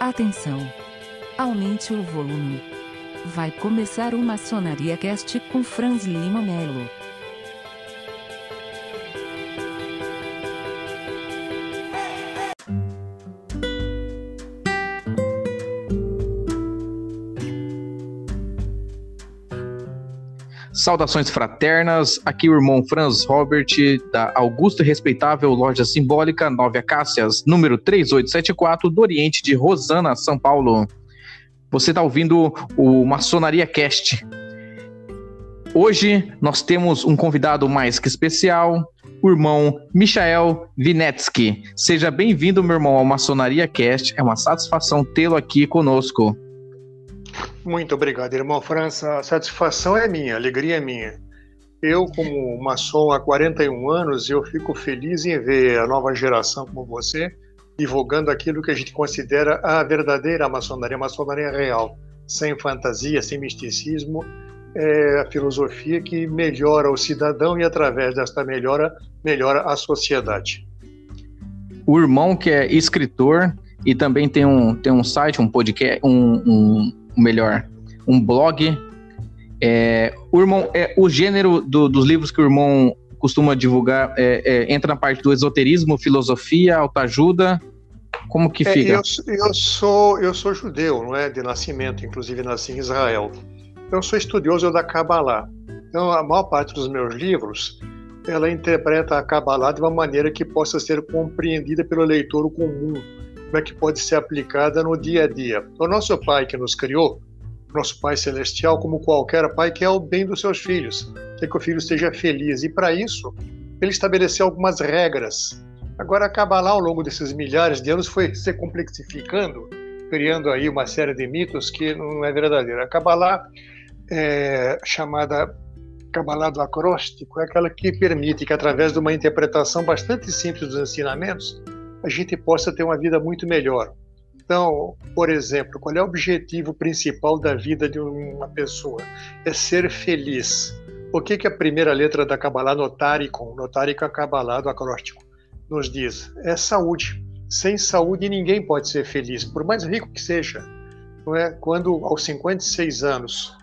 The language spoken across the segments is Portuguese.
Atenção! Aumente o volume. Vai começar o Maçonaria Cast com Franz Lima Melo. Saudações fraternas, aqui o irmão Franz Robert, da Augusta e Respeitável Loja Simbólica Nove Acácias, número 3874, do Oriente de Rosana, São Paulo. Você está ouvindo o Maçonaria Cast. Hoje nós temos um convidado mais que especial, o irmão Michael Vinetsky. Seja bem-vindo, meu irmão, ao Maçonaria Cast. É uma satisfação tê-lo aqui conosco. Muito obrigado, irmão França. A satisfação é minha, a alegria é minha. Eu, como maçom há 41 anos, eu fico feliz em ver a nova geração como você divulgando aquilo que a gente considera a verdadeira maçonaria, a maçonaria real, sem fantasia, sem misticismo, é a filosofia que melhora o cidadão e através desta melhora, melhora a sociedade. O irmão que é escritor e também tem um, tem um site, um podcast, um, um melhor, um blog. É, o irmão, é, o gênero do, dos livros que o irmão costuma divulgar é, é, entra na parte do esoterismo, filosofia, autoajuda. Como que é, fica? Eu, eu, sou eu sou judeu, não é de nascimento, inclusive nasci em Israel. Eu sou estudioso da Kabbalah. Então a maior parte dos meus livros ela interpreta a Kabbalah de uma maneira que possa ser compreendida pelo leitor comum como é que pode ser aplicada no dia a dia. O nosso Pai que nos criou, nosso Pai Celestial, como qualquer pai, quer o bem dos seus filhos, quer que o filho esteja feliz. E para isso, ele estabeleceu algumas regras. Agora, a Kabbalah, ao longo desses milhares de anos, foi se complexificando, criando aí uma série de mitos que não é verdadeira. A Kabbalah, é, chamada Kabbalah do acróstico, é aquela que permite que, através de uma interpretação bastante simples dos ensinamentos, a gente possa ter uma vida muito melhor. Então, por exemplo, qual é o objetivo principal da vida de uma pessoa? É ser feliz. O que, que a primeira letra da Kabbalah, Notaricon, Notaricon Kabbalah do acróstico, nos diz? É saúde. Sem saúde ninguém pode ser feliz, por mais rico que seja. Não é? Quando, aos 56 anos,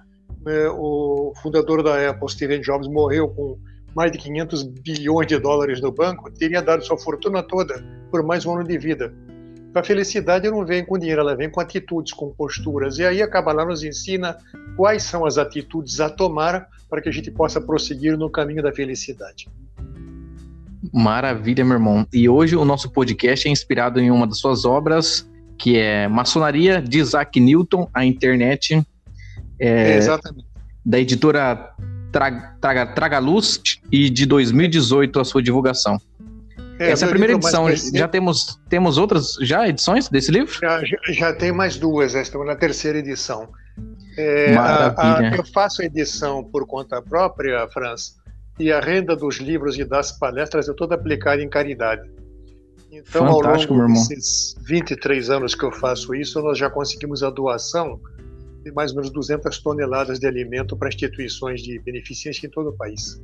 né, o fundador da Apple, Steve Jobs, morreu com mais de 500 bilhões de dólares no banco, teria dado sua fortuna toda por mais um ano de vida. A felicidade não vem com dinheiro, ela vem com atitudes, com posturas. E aí a Kabbalah nos ensina quais são as atitudes a tomar para que a gente possa prosseguir no caminho da felicidade. Maravilha, meu irmão. E hoje o nosso podcast é inspirado em uma das suas obras, que é Maçonaria de Isaac Newton, a internet. É, exatamente. Da editora Traga, Traga, Traga Luz e de 2018 a sua divulgação. É, Essa é a primeira edição. Já temos, temos outras já edições desse livro? Já, já, tem mais duas, estamos na terceira edição. É. A, a, eu faço a edição por conta própria, Franz, e a renda dos livros e das palestras é toda aplicada em caridade. Então, Fantástico, ao longo desses 23 anos que eu faço isso, nós já conseguimos a doação mais ou menos 200 toneladas de alimento para instituições de beneficência em todo o país.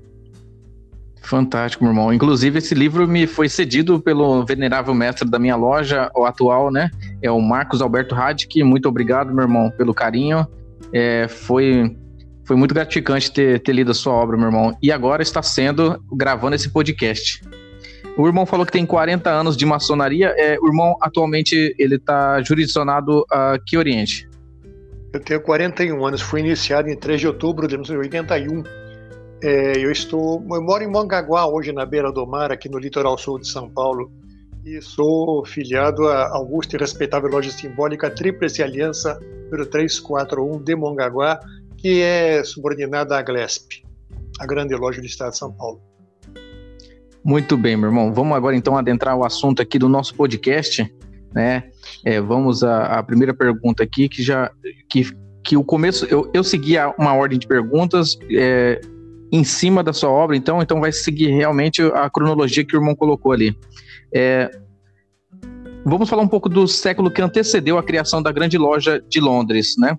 Fantástico, meu irmão. Inclusive, esse livro me foi cedido pelo venerável mestre da minha loja, o atual, né? É o Marcos Alberto Radic. Muito obrigado, meu irmão, pelo carinho. É, foi, foi muito gratificante ter, ter lido a sua obra, meu irmão. E agora está sendo gravando esse podcast. O irmão falou que tem 40 anos de maçonaria. É, o irmão, atualmente, ele está jurisdicionado a que Oriente? Eu tenho 41 anos. Fui iniciado em 3 de outubro de 1981 é, eu estou, eu moro em Mongaguá hoje na beira do mar, aqui no litoral sul de São Paulo, e sou filiado à Augusta e respeitável loja simbólica Tríplice Aliança número 341 de Mongaguá, que é subordinada à Glesp, a grande loja do estado de São Paulo. Muito bem, meu irmão. Vamos agora então adentrar o assunto aqui do nosso podcast, né? É, vamos à, à, primeira pergunta aqui, que já que, que o começo eu, eu segui uma ordem de perguntas. É, em cima da sua obra, então, então vai seguir realmente a cronologia que o irmão colocou ali. É, vamos falar um pouco do século que antecedeu a criação da grande loja de Londres, né?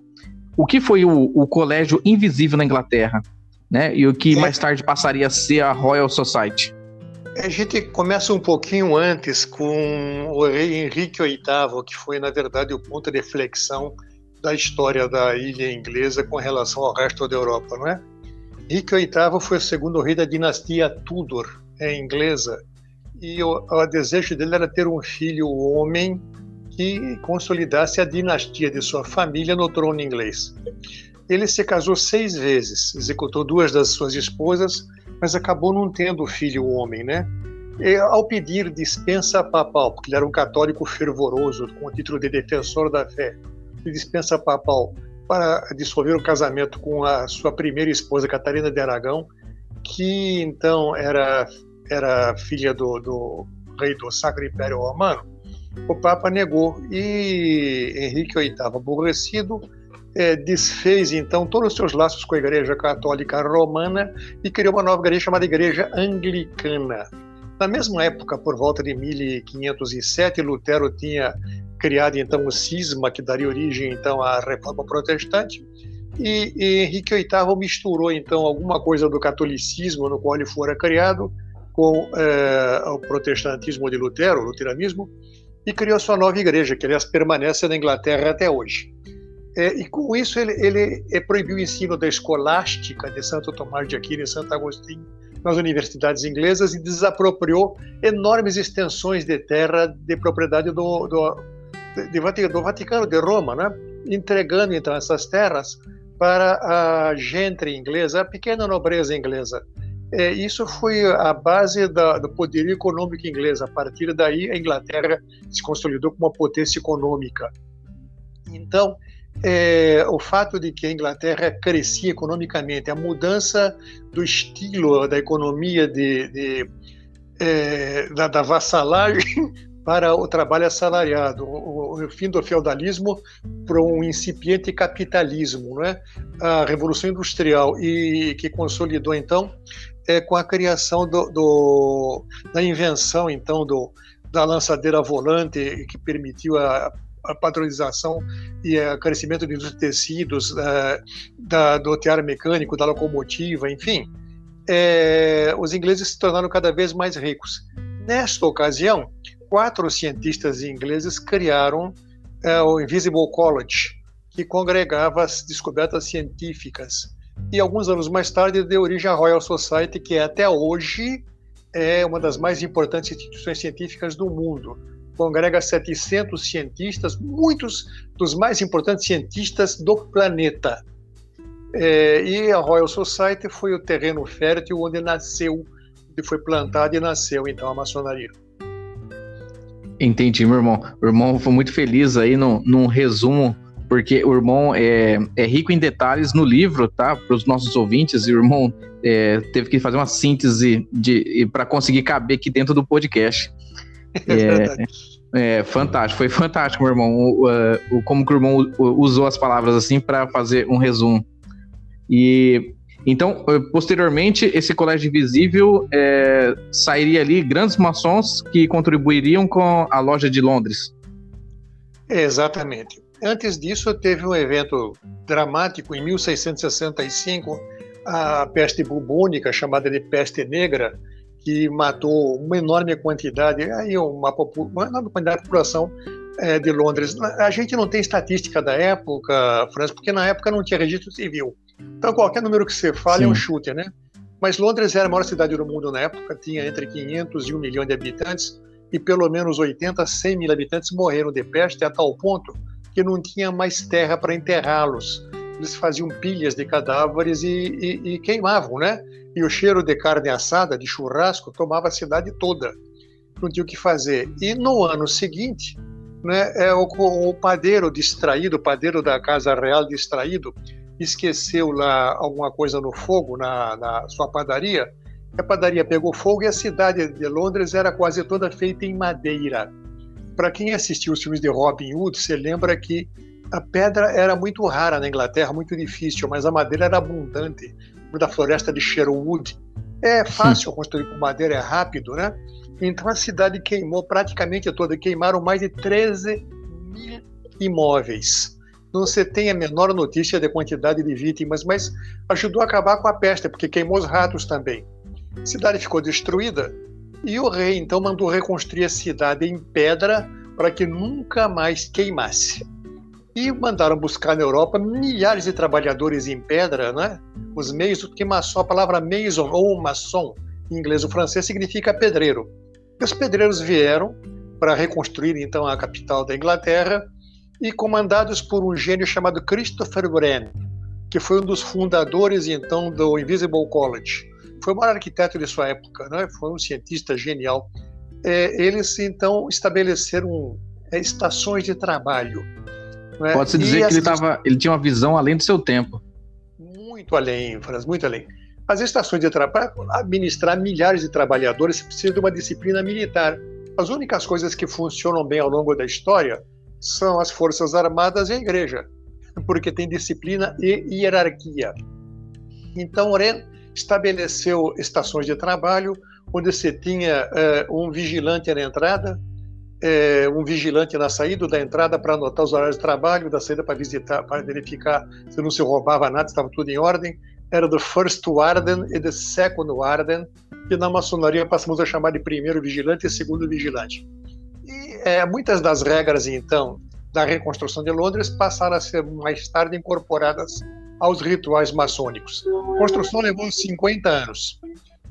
O que foi o, o colégio invisível na Inglaterra, né? E o que é. mais tarde passaria a ser a Royal Society. A gente começa um pouquinho antes com o rei Henrique VIII, que foi, na verdade, o ponto de reflexão da história da ilha inglesa com relação ao resto da Europa, não é? Henrique VIII foi o segundo rei da dinastia Tudor, é inglesa, e o, o desejo dele era ter um filho homem que consolidasse a dinastia de sua família no trono inglês. Ele se casou seis vezes, executou duas das suas esposas, mas acabou não tendo filho homem, né? E, ao pedir dispensa papal, porque ele era um católico fervoroso, com o título de defensor da fé, dispensa papal para dissolver o casamento com a sua primeira esposa, Catarina de Aragão, que então era, era filha do, do rei do Sacro Império Romano, o Papa negou. E Henrique VIII, aborrecido, é, desfez então todos os seus laços com a Igreja Católica Romana e criou uma nova igreja chamada Igreja Anglicana. Na mesma época, por volta de 1507, Lutero tinha criado então o cisma que daria origem então à Reforma Protestante. E, e Henrique VIII misturou então alguma coisa do catolicismo no qual ele fora criado com é, o protestantismo de Lutero, o luteranismo, e criou sua nova igreja, que aliás permanece na Inglaterra até hoje. É, e com isso ele, ele é, proibiu o ensino da escolástica de Santo Tomás de Aquino e Santo Agostinho nas universidades inglesas e desapropriou enormes extensões de terra de propriedade do, do, de, do Vaticano, de Roma, né? entregando então essas terras para a gente inglesa, a pequena nobreza inglesa. É, isso foi a base da, do poderio econômico inglês. A partir daí, a Inglaterra se consolidou como uma potência econômica. Então, é, o fato de que a Inglaterra crescia economicamente, a mudança do estilo da economia de, de é, da, da vassalagem para o trabalho assalariado, o, o fim do feudalismo para um incipiente capitalismo, né? a revolução industrial e que consolidou então é, com a criação do, do, da invenção então do, da lançadeira volante que permitiu a, a padronização e o crescimento dos tecidos, é, da, do tear mecânico, da locomotiva, enfim, é, os ingleses se tornaram cada vez mais ricos. Nesta ocasião, quatro cientistas ingleses criaram é, o Invisible College, que congregava as descobertas científicas. E alguns anos mais tarde deu origem à Royal Society, que até hoje é uma das mais importantes instituições científicas do mundo. Congrega 700 cientistas, muitos dos mais importantes cientistas do planeta. É, e a Royal Society foi o terreno fértil onde nasceu, onde foi plantada e nasceu então a maçonaria. Entendi, meu irmão. O irmão foi muito feliz aí no, resumo, porque o irmão é, é rico em detalhes no livro, tá? Para os nossos ouvintes, e o irmão é, teve que fazer uma síntese de, para conseguir caber aqui dentro do podcast. É, é, fantástico, foi fantástico, meu irmão. O, o, o como que o irmão usou as palavras assim para fazer um resumo. E então, eh, posteriormente, esse colégio invisível é, sairia ali grandes maçons que contribuiriam com a loja de Londres. Exatamente. Antes disso, teve um evento dramático em 1665, a peste bubônica, chamada de peste negra, que matou uma enorme quantidade, aí uma, uma enorme quantidade da população é, de Londres. A gente não tem estatística da época, França, porque na época não tinha registro civil. Então, qualquer número que você fale Sim. é um chute, né? Mas Londres era a maior cidade do mundo na época, tinha entre 500 e 1 milhão de habitantes, e pelo menos 80 a 100 mil habitantes morreram de peste, a tal ponto que não tinha mais terra para enterrá-los. Eles faziam pilhas de cadáveres e, e, e, queimavam, né? E o cheiro de carne assada, de churrasco, tomava a cidade toda. Não tinha o que fazer. E no ano seguinte, né, é o, o padeiro distraído, o padeiro da Casa Real distraído, esqueceu lá alguma coisa no fogo na, na sua padaria, a padaria pegou fogo e a cidade de Londres era quase toda feita em madeira. Para quem assistiu os filmes de Robin Hood, você lembra que a pedra era muito rara na Inglaterra, muito difícil, mas a madeira era abundante. Da floresta de Sherwood. É fácil Sim. construir com madeira, é rápido, né? Então a cidade queimou praticamente toda, queimaram mais de 13 mil imóveis não se tem a menor notícia da quantidade de vítimas, mas ajudou a acabar com a peste, porque queimou os ratos também. A cidade ficou destruída E o rei então mandou reconstruir a cidade em pedra para que nunca mais queimasse. E mandaram buscar na Europa milhares de trabalhadores em pedra, né? Os meios, que maçom, a palavra mason ou maçom, em inglês ou francês, significa pedreiro. E os pedreiros vieram para reconstruir então a capital da Inglaterra e comandados por um gênio chamado Christopher Wren, que foi um dos fundadores então do Invisible College. Foi o maior arquiteto de sua época, né? Foi um cientista genial. É, eles então estabeleceram é, estações de trabalho né? Pode-se dizer e que ele, tava, ele tinha uma visão além do seu tempo. Muito além, Franz, muito além. As estações de trabalho, para administrar milhares de trabalhadores, você precisa de uma disciplina militar. As únicas coisas que funcionam bem ao longo da história são as Forças Armadas e a Igreja, porque tem disciplina e hierarquia. Então, Ren estabeleceu estações de trabalho onde você tinha uh, um vigilante na entrada, é, um vigilante na saída da entrada para anotar os horários de trabalho, da saída para visitar, para verificar se não se roubava nada, estava tudo em ordem. Era do First Warden e do Second Warden, que na maçonaria passamos a chamar de primeiro vigilante e segundo vigilante. E é, muitas das regras, então, da reconstrução de Londres passaram a ser mais tarde incorporadas aos rituais maçônicos. A construção levou 50 anos.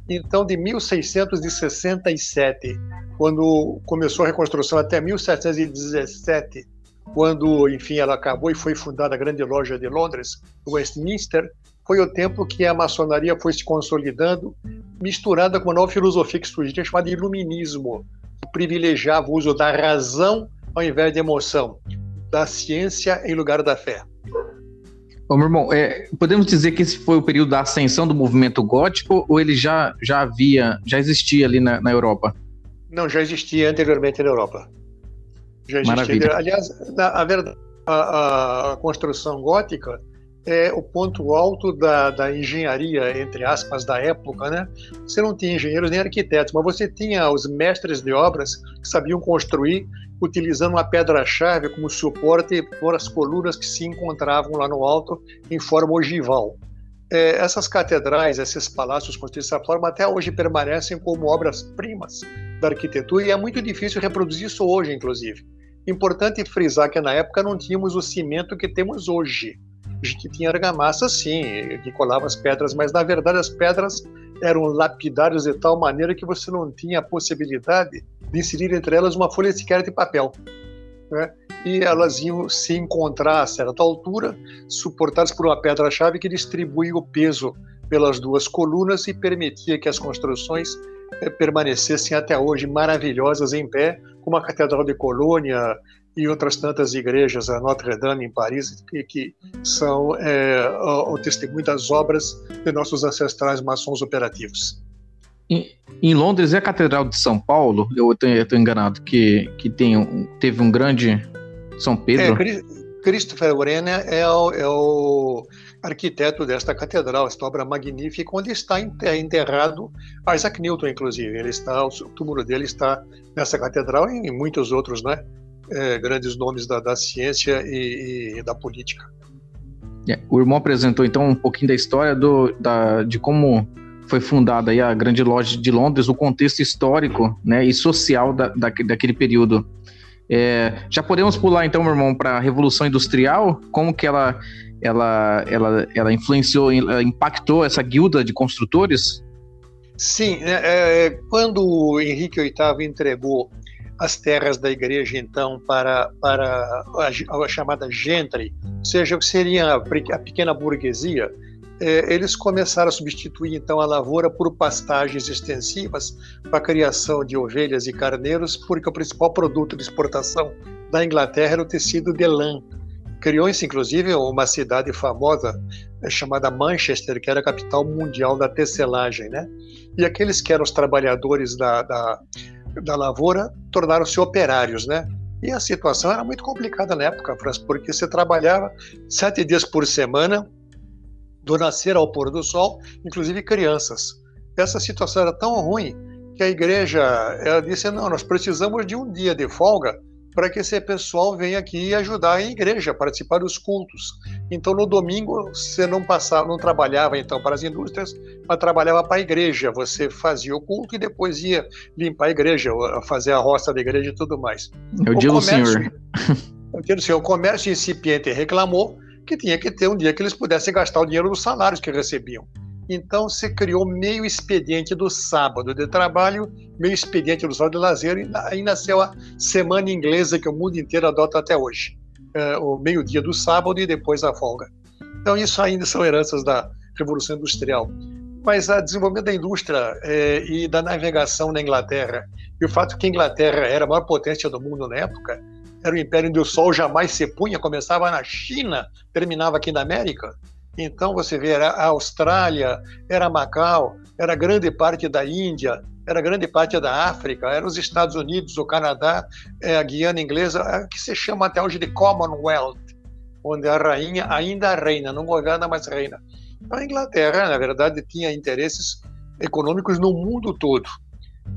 Então, de 1667, quando começou a reconstrução, até 1717, quando, enfim, ela acabou e foi fundada a Grande Loja de Londres, Westminster, foi o tempo que a maçonaria foi se consolidando, misturada com uma nova filosofia que surgiu, chamada iluminismo, que privilegiava o uso da razão ao invés de emoção, da ciência em lugar da fé. Ô, meu irmão, é, podemos dizer que esse foi o período da ascensão do movimento gótico ou ele já, já havia, já existia ali na, na Europa? Não, já existia anteriormente na Europa. Já existia. Maravilha. Aliás, na, a, verdade, a, a, construção gótica é o ponto alto da, da engenharia, entre aspas, da época, né? Você não tinha engenheiros nem arquitetos, mas você tinha os mestres de obras que sabiam construir utilizando uma pedra-chave como suporte por as colunas que se encontravam lá no alto em forma ogival. É, essas catedrais, esses palácios construídos dessa forma, até hoje permanecem como obras-primas da arquitetura e é muito difícil reproduzir isso hoje, inclusive. Importante frisar que na época não tínhamos o cimento que temos hoje. Gente tinha argamassa, sim, que colava as pedras, mas na verdade as pedras eram lapidárias de tal maneira que você não tinha a possibilidade de inserir entre elas uma folha sequer de papel. Né? E elas iam se encontrar a certa altura, suportadas por uma pedra-chave que distribuía o peso pelas duas colunas e permitia que as construções eh, permanecessem até hoje maravilhosas em pé, como a Catedral de Colônia e outras tantas igrejas, a Notre Dame em Paris, que, que são é, o, o testemunho das obras de nossos ancestrais maçons operativos. Em, em, Londres é a Catedral de São Paulo, eu estou enganado, que, que tem um, teve um grande São Pedro. É, Christopher Wren é o, é o arquiteto desta catedral, esta obra magnífica, onde está enterrado Isaac Newton, inclusive. Ele está, o túmulo dele está nessa catedral e em muitos outros, né? É, grandes nomes da, da ciência e, e, da política. É, o irmão apresentou então um pouquinho da história do, da, de como foi fundada aí a Grande Loja de Londres, o contexto histórico né, e social da, da daquele período. É, já podemos pular então, meu irmão, para a Revolução Industrial? Como que ela, ela, ela, ela influenciou, ela impactou essa guilda de construtores? Sim, é, é quando o Henrique VIII entregou as terras da igreja, então, para, para a, a chamada gentry, ou seja, o que seria a, pequena burguesia, é, eles começaram a substituir então a lavoura por pastagens extensivas para a criação de ovelhas e carneiros, porque o principal produto de exportação da Inglaterra era o tecido de lã. Criou-se inclusive uma cidade famosa é, chamada Manchester, que era a capital mundial da tecelagem, né? E aqueles que eram os trabalhadores da, da, da lavoura tornaram-se operários, né? E a situação era muito complicada na época, porque você trabalhava sete dias por semana, do nascer ao pôr do sol, inclusive crianças. Essa situação era tão ruim que a igreja ela disse: não, nós precisamos de um dia de folga para que esse pessoal venha aqui ajudar a igreja, participar dos cultos. Então, no domingo, você não passava, não trabalhava então para as indústrias, mas trabalhava para a igreja. Você fazia o culto e depois ia limpar a igreja, fazer a roça da igreja e tudo mais. Eu o digo, comércio, senhor. Eu digo, senhor, o comércio incipiente reclamou que tinha que ter um dia que eles pudessem gastar o dinheiro dos salários que recebiam. Então se criou meio expediente do sábado de trabalho, meio expediente do sábado de lazer, e aí nasceu a semana inglesa que o mundo inteiro adota até hoje. É, o meio-dia do sábado e depois a folga. Então isso ainda são heranças da Revolução Industrial. Mas o desenvolvimento da indústria é, e da navegação na Inglaterra, e o fato que a Inglaterra era a maior potência do mundo na época, era o império onde o sol jamais se punha, começava na China, terminava aqui na América, então você vê, era a Austrália, era Macau, era grande parte da Índia, era grande parte da África, eram os Estados Unidos, o Canadá, é, a Guiana Inglesa, é, que se chama até hoje de Commonwealth, onde a rainha ainda reina, não governa, mas reina. A Inglaterra, na verdade, tinha interesses econômicos no mundo todo.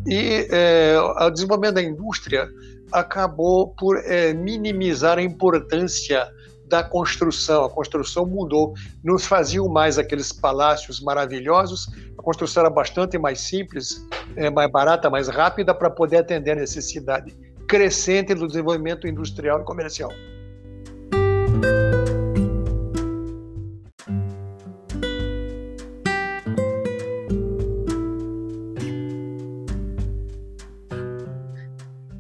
E é, o desenvolvimento da indústria acabou por é, minimizar a importância da construção. A construção mudou. Não faziam mais aqueles palácios maravilhosos. A construção era bastante mais simples, é, mais barata, mais rápida para poder atender a necessidade crescente do desenvolvimento industrial e comercial.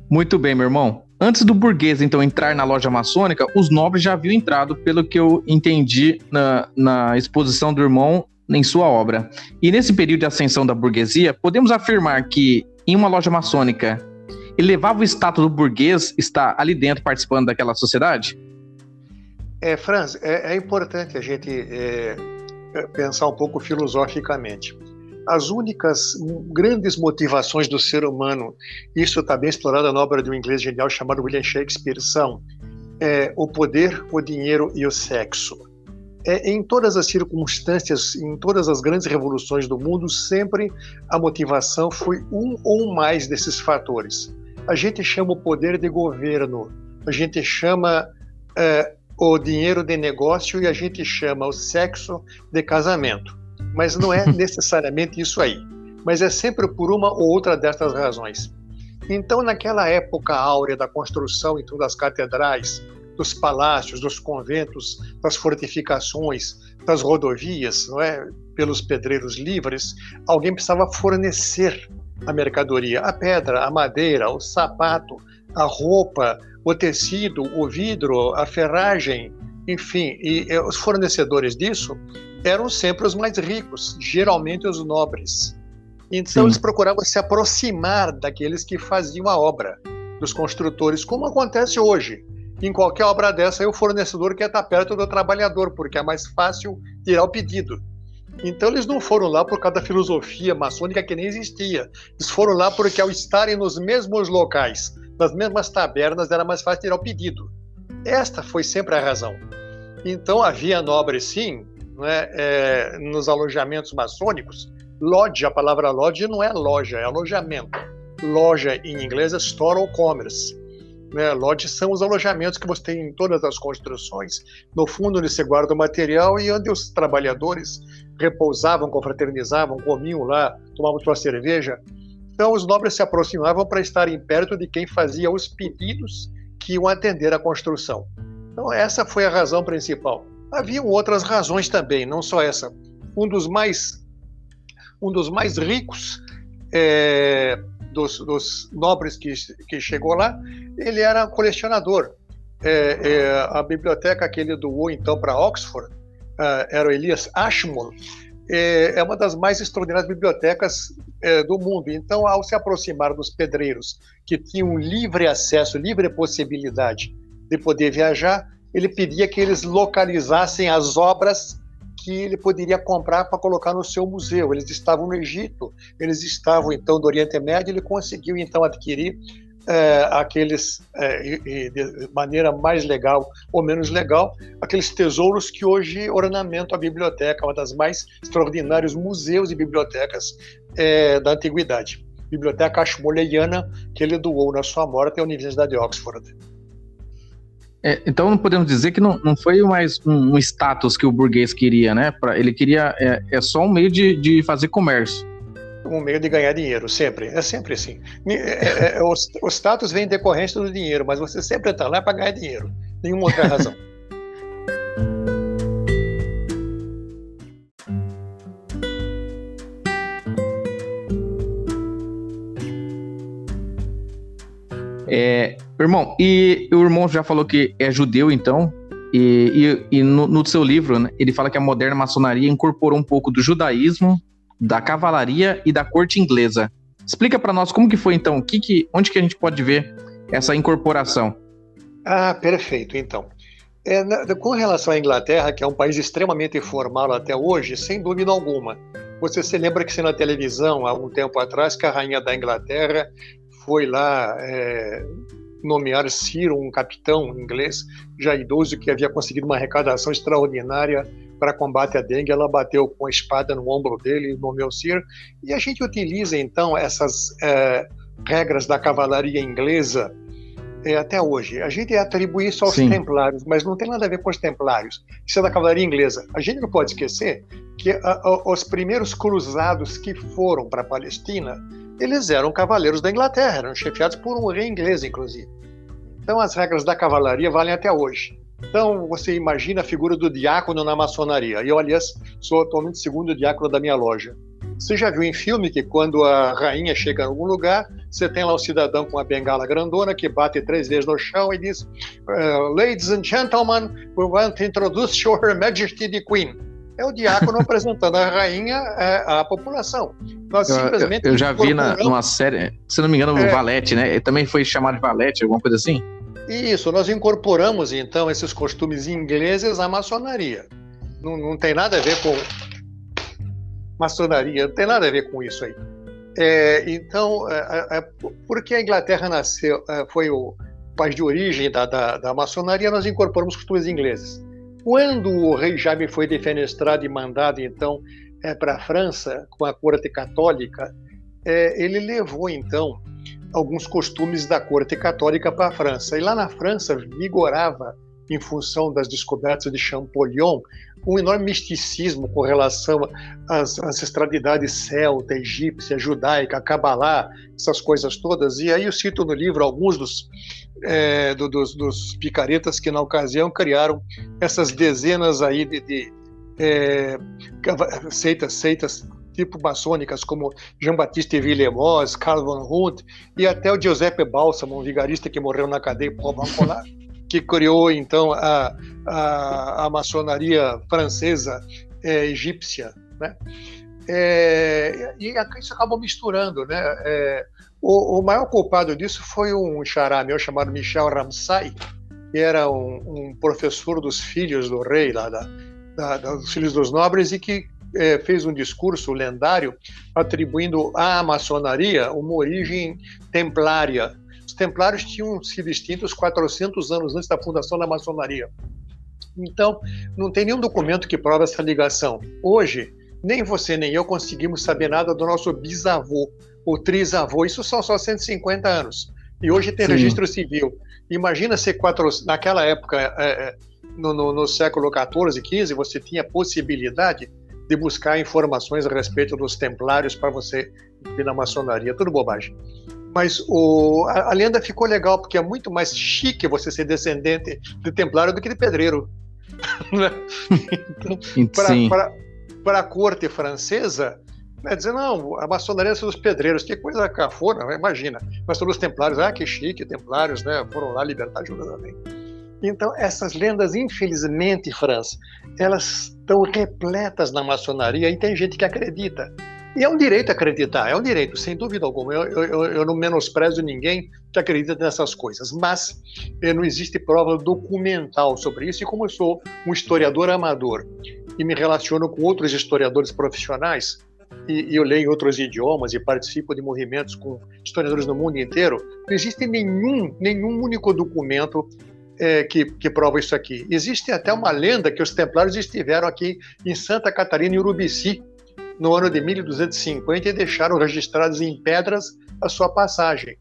Muito bem, meu irmão. Antes do burguês, então, entrar na loja maçônica, os nobres já haviam entrado, pelo que eu entendi na, na exposição do irmão em sua obra. E nesse período de ascensão da burguesia, podemos afirmar que, em uma loja maçônica, elevava o status do burguês estar ali dentro participando daquela sociedade? É, Franz, é, é importante a gente é, pensar um pouco filosoficamente as únicas grandes motivações do ser humano, isso está bem explorado na obra de um inglês genial chamado William Shakespeare, são é, o poder, o dinheiro e o sexo. É, em todas as circunstâncias, em todas as grandes revoluções do mundo, sempre a motivação foi um ou mais desses fatores. A gente chama o poder de governo, a gente chama é, o dinheiro de negócio e a gente chama o sexo de casamento mas não é necessariamente isso aí. Mas é sempre por uma ou outra destas razões. Então, naquela época áurea da construção então, das catedrais, dos palácios, dos conventos, das fortificações, das rodovias, não é? pelos pedreiros livres, alguém precisava fornecer a mercadoria, a pedra, a madeira, o sapato, a roupa, o tecido, o vidro, a ferragem, enfim, e eh, os fornecedores disso eram sempre os mais ricos, geralmente os nobres. Então Sim. eles procuravam se aproximar daqueles que faziam a obra, dos construtores, como acontece hoje. Em qualquer obra dessa, o fornecedor quer estar perto do trabalhador, porque é mais fácil tirar o pedido. Então eles não foram lá por causa da filosofia maçônica que nem existia. Eles foram lá porque ao estarem nos mesmos locais, nas mesmas tabernas, era mais fácil tirar o pedido. Esta foi sempre a razão. Então havia nobres, sim, né, é, nos alojamentos maçônicos, lodge, a palavra lodge não é loja, é alojamento. Loja em inglês é store ou commerce. Né? Lodge são os alojamentos que você tem em todas as construções, no fundo onde você guarda o material e onde os trabalhadores repousavam, confraternizavam, comiam lá, tomavam sua cerveja. Então os nobres se aproximavam para estarem perto de quem fazia os pedidos que iam atender a construção. Então essa foi a razão principal. Haviam outras razões também, não só essa. Um dos mais, um dos mais ricos é, dos, dos, nobres que, que chegou lá, ele era colecionador. É, é, a biblioteca que ele doou então para Oxford é, era o Elias Ashmole, é, é uma das mais extraordinárias bibliotecas é, do mundo. Então, ao se aproximar dos pedreiros que tinham livre acesso, livre possibilidade de poder viajar, ele pedia que eles localizassem as obras que ele poderia comprar para colocar no seu museu. Eles estavam no Egito, eles estavam então do Oriente Médio, ele conseguiu então adquirir é, aqueles, é, de maneira mais legal ou menos legal, aqueles tesouros que hoje ornamentam a biblioteca, uma das mais extraordinários museus e bibliotecas é, da antiguidade. biblioteca ashmoleyana que ele doou na sua morte à Universidade de Oxford. É, então não podemos dizer que não, não foi mais um, um status que o burguês queria, né? Pra, ele queria é, é só um meio de, de fazer comércio. Um meio de ganhar dinheiro, sempre. É sempre assim. É, é, é, o, o status vem em decorrência do dinheiro, mas você sempre está lá para ganhar dinheiro. Nenhuma outra razão. É, irmão, e o irmão já falou que é judeu, então, e, e, e no, no, seu livro, né, ele fala que a moderna maçonaria incorporou um pouco do judaísmo, da cavalaria e da corte inglesa. Explica para nós como que foi, então, que que, onde que a gente pode ver essa incorporação? Ah, perfeito, então. É, na, com relação à Inglaterra, que é um país extremamente formal até hoje, sem dúvida alguma. Você se lembra que se na televisão, há um tempo atrás, que a rainha da Inglaterra foi lá é, nomear Sir, um capitão inglês já idoso que havia conseguido uma arrecadação extraordinária para combate à dengue. Ela bateu com a espada no ombro dele e nomeou Sir. E a gente utiliza então essas é, regras da cavalaria inglesa é, até hoje. A gente atribui isso aos Sim. templários, mas não tem nada a ver com os templários. Isso é da cavalaria inglesa. A gente não pode esquecer que a, a, os primeiros cruzados que foram para a Palestina eles eram cavaleiros da Inglaterra, eram chefiados por um rei inglês, inclusive. Então as regras da cavalaria valem até hoje. Então você imagina a figura do diácono na maçonaria. E eu, aliás, sou atualmente segundo diácono da minha loja. Você já viu em filme que quando a rainha chega em algum lugar, você tem lá um cidadão com uma bengala grandona que bate três vezes no chão e diz: uh, Ladies and gentlemen, we want to introduce Her Majesty the Queen é o diácono apresentando a rainha é, à população. Nós simplesmente. Eu, eu já vi na, numa série, se não me engano, é, Valete, né? Ele também foi chamado de Valete, alguma coisa assim? Isso, nós incorporamos então esses costumes ingleses à maçonaria. Não, não tem nada a ver com maçonaria, não tem nada a ver com isso aí. É, então, é, é, é porque a Inglaterra nasceu, é, foi o país de origem da, da, da maçonaria, nós incorporamos costumes ingleses. Quando o rei Jaime foi defenestrado e mandado, então, é, para a França, com a corte católica, é, ele levou, então, alguns costumes da corte católica para a França. E lá na França vigorava, em função das descobertas de Champollion, um enorme misticismo com relação às ancestralidades celta, egípcia, judaica, cabalá, essas coisas todas. E aí eu cito no livro alguns dos é, do, dos, dos, picaretas que na ocasião criaram essas dezenas aí de, de é, seitas, seitas tipo maçônicas como Jean-Baptiste Villemoz, Carl von Hund e até o Giuseppe Balsamo, um vigarista que morreu na cadeia por Bancolar, que criou então a, a, a maçonaria francesa é, egípcia, né? É, e isso acabou misturando, né? É, o, o, maior culpado disso foi um xará meu chamado Michel Ramsay, que era um, um professor dos filhos do rei, lá da, da, dos filhos dos nobres, e que é, fez um discurso lendário atribuindo à maçonaria uma origem templária. Os templários tinham sido extintos 400 anos antes da fundação da maçonaria. Então, não tem nenhum documento que prova essa ligação. Hoje, nem você nem eu conseguimos saber nada do nosso bisavô, o trisavô, isso são só 150 anos. E hoje tem Sim. registro civil. Imagina se quatro, naquela época, é, é no, no, no, século 14, 15, você tinha possibilidade de buscar informações a respeito dos templários para você ir na maçonaria. Tudo bobagem. Mas o, a, a, lenda ficou legal, porque é muito mais chique você ser descendente de templário do que de pedreiro. Né? então, para a corte francesa, né, dizer, não, a maçonaria é dos pedreiros, que coisa cafona, imagina. Mas todos os templários, ah, que chique, templários, né, foram lá libertar Júlia também. Então, essas lendas, infelizmente, França, elas estão repletas na maçonaria e tem gente que acredita. E é um direito acreditar, é um direito, sem dúvida alguma. Eu, eu, eu não menosprezo ninguém que acredita nessas coisas, mas eh, não existe prova documental sobre isso. E como eu sou um historiador amador e me relaciono com outros historiadores profissionais, e, e eu leio outros idiomas e participo de movimentos com historiadores no mundo inteiro, não existe nenhum, nenhum único documento é, que, que, prova isso aqui. Existe até uma lenda que os templários estiveram aqui em Santa Catarina e Urubici, no ano de 1250 e deixaram registrados em pedras a sua passagem.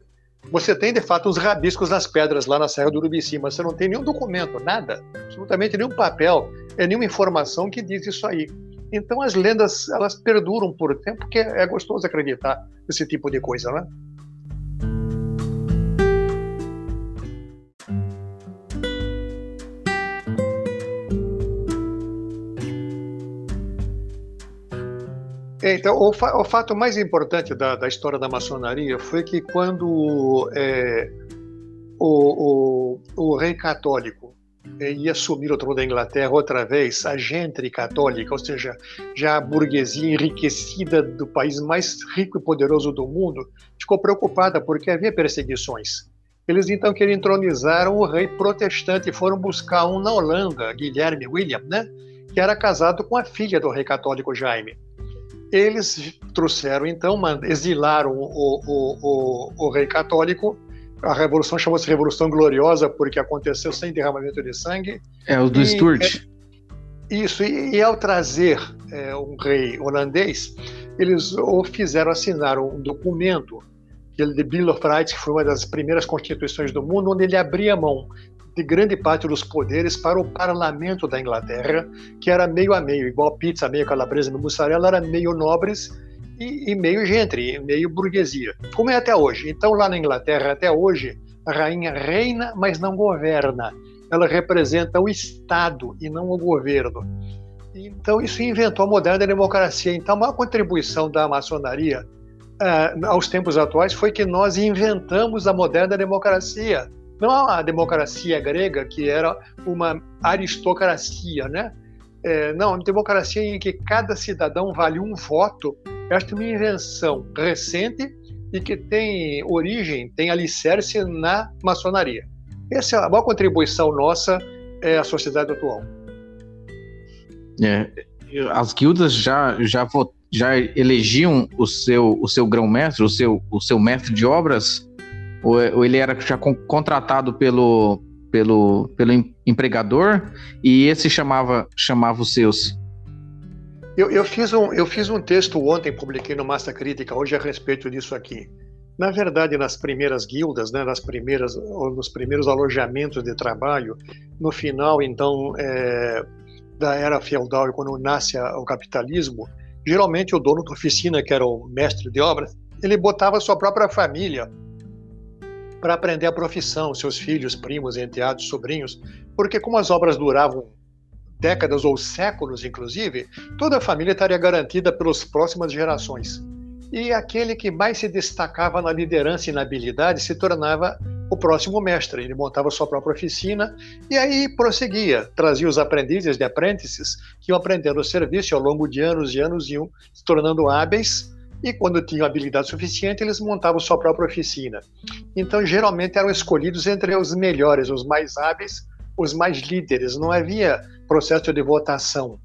Você tem, de fato, os rabiscos nas pedras lá na Serra do Urubici, mas você não tem nenhum documento, nada, absolutamente nenhum papel, é nenhuma informação que diz isso aí. Então as lendas, elas perduram por tempo, porque é gostoso acreditar nesse tipo de coisa, né? Então, o, fa o, fato mais importante da, da, história da maçonaria foi que quando é, o, o, o, rei católico ia assumir o trono da Inglaterra outra vez, a gente católica, ou seja, já a burguesia enriquecida do país mais rico e poderoso do mundo, ficou preocupada porque havia perseguições. Eles então queriam entronizar o rei protestante e foram buscar um na Holanda, Guilherme William, né, que era casado com a filha do rei católico Jaime. Eles trouxeram, então, exilaram o, o, o, o rei católico. A revolução chamou-se Revolução Gloriosa porque aconteceu sem derramamento de sangue. É, o do e, Stuart. É, isso, e, e, ao trazer é, um rei holandês, eles o fizeram assinar um documento, de Bill of Rights, que foi uma das primeiras constituições do mundo, onde ele abria mão de grande parte dos poderes para o parlamento da Inglaterra, que era meio a meio, igual pizza, meio calabresa, meio mussarela, era meio nobres e, e meio gente, meio burguesia, como é até hoje. Então, lá na Inglaterra, até hoje, a rainha reina, mas não governa. Ela representa o Estado e não o governo. Então, isso inventou a moderna democracia. Então, a maior contribuição da maçonaria uh, aos tempos atuais foi que nós inventamos a moderna democracia não a democracia grega, que era uma aristocracia, né? É, não, a democracia em que cada cidadão vale um voto, esta é uma invenção recente e que tem origem, tem alicerce na maçonaria. Essa é a maior contribuição nossa é, à sociedade atual. É, as guildas já, já, já elegiam o seu, o seu grão-mestre, o seu, o seu mestre de obras ou, ele era já contratado pelo, pelo, pelo empregador e esse chamava, chamava os seus? Eu, eu, fiz um, eu fiz um texto ontem, publiquei no Massa Crítica, hoje a respeito disso aqui. Na verdade, nas primeiras guildas, né, nas primeiras, nos primeiros alojamentos de trabalho, no final, então, é, da era feudal, quando nasce o capitalismo, geralmente o dono da oficina, que era o mestre de obras, ele botava sua própria família para aprender a profissão, seus filhos, primos, enteados, sobrinhos, porque como as obras duravam décadas ou séculos, inclusive, toda a família estaria garantida pelas próximas gerações. E aquele que mais se destacava na liderança e na habilidade se tornava o próximo mestre. Ele montava sua própria oficina e aí prosseguia, trazia os aprendizes de aprendices que iam aprendendo o serviço ao longo de anos e anos iam se tornando hábeis e quando tinham habilidade suficiente, eles montavam sua própria oficina. Então, geralmente eram escolhidos entre os melhores, os mais hábeis, os mais líderes. Não havia processo de votação.